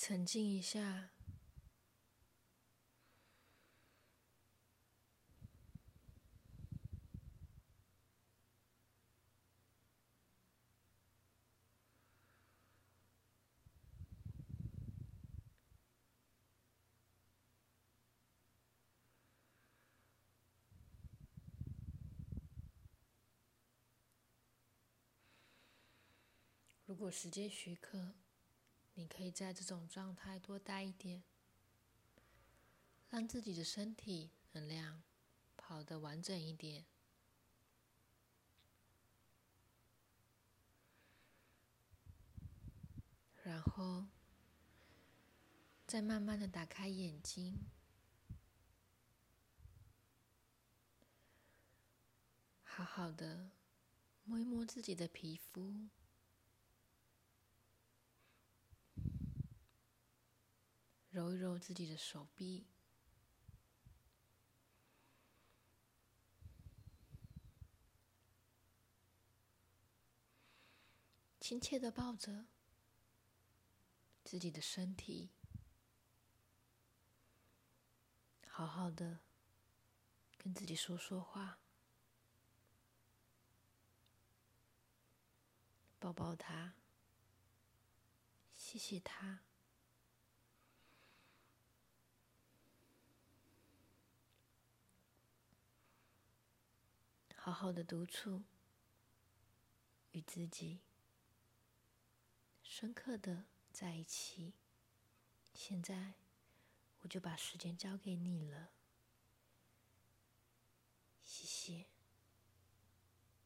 沉浸一下。如果时间许可，你可以在这种状态多待一点，让自己的身体能量跑得完整一点，然后再慢慢的打开眼睛，好好的摸一摸自己的皮肤。揉一揉自己的手臂，亲切的抱着自己的身体，好好的跟自己说说话，抱抱他，谢谢他。好的独处，与自己深刻的在一起。现在，我就把时间交给你了。